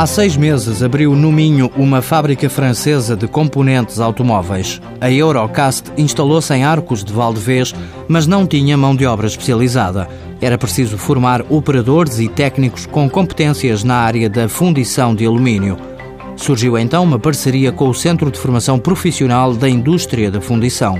Há seis meses abriu no Minho uma fábrica francesa de componentes automóveis. A Eurocast instalou-se em Arcos de Valdevez, mas não tinha mão de obra especializada. Era preciso formar operadores e técnicos com competências na área da fundição de alumínio. Surgiu então uma parceria com o Centro de Formação Profissional da Indústria da Fundição.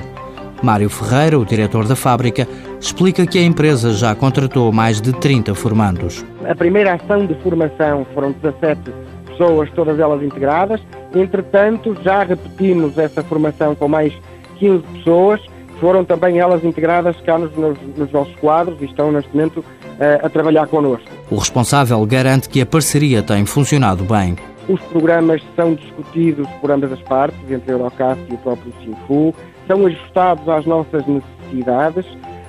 Mário Ferreira, o diretor da fábrica, explica que a empresa já contratou mais de 30 formandos. A primeira ação de formação foram 17 pessoas, todas elas integradas. Entretanto, já repetimos essa formação com mais 15 pessoas, foram também elas integradas cá nos, nos, nos nossos quadros e estão neste momento uh, a trabalhar connosco. O responsável garante que a parceria tem funcionado bem. Os programas são discutidos por ambas as partes, entre a Eurocast e o próprio Sinfu, são ajustados às nossas necessidades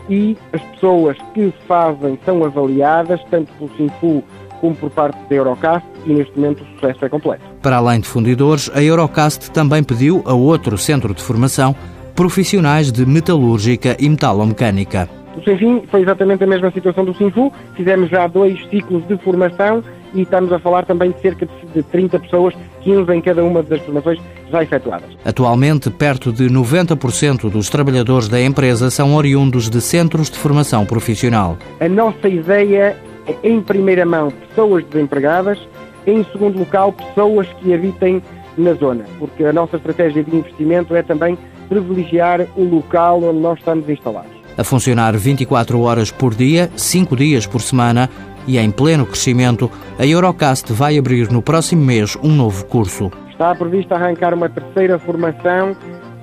e as pessoas que fazem são avaliadas tanto pelo Sinfu como por parte da Eurocast e neste momento o sucesso é completo. Para além de fundidores, a Eurocast também pediu a outro centro de formação profissionais de metalúrgica e metalomecânica. O Sinfim foi exatamente a mesma situação do Sinfu, fizemos já dois ciclos de formação e estamos a falar também de cerca de 30 pessoas, 15 em cada uma das formações já efetuadas. Atualmente, perto de 90% dos trabalhadores da empresa são oriundos de centros de formação profissional. A nossa ideia é, em primeira mão, pessoas desempregadas, em segundo local, pessoas que habitem na zona, porque a nossa estratégia de investimento é também privilegiar o local onde nós estamos instalados. A funcionar 24 horas por dia, 5 dias por semana, e em pleno crescimento, a Eurocast vai abrir no próximo mês um novo curso. Está previsto arrancar uma terceira formação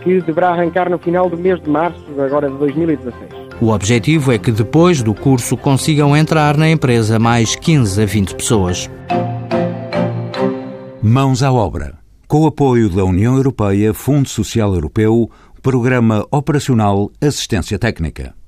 que deverá arrancar no final do mês de março, agora de 2016. O objetivo é que depois do curso consigam entrar na empresa mais 15 a 20 pessoas. Mãos à obra. Com o apoio da União Europeia, Fundo Social Europeu, Programa Operacional Assistência Técnica.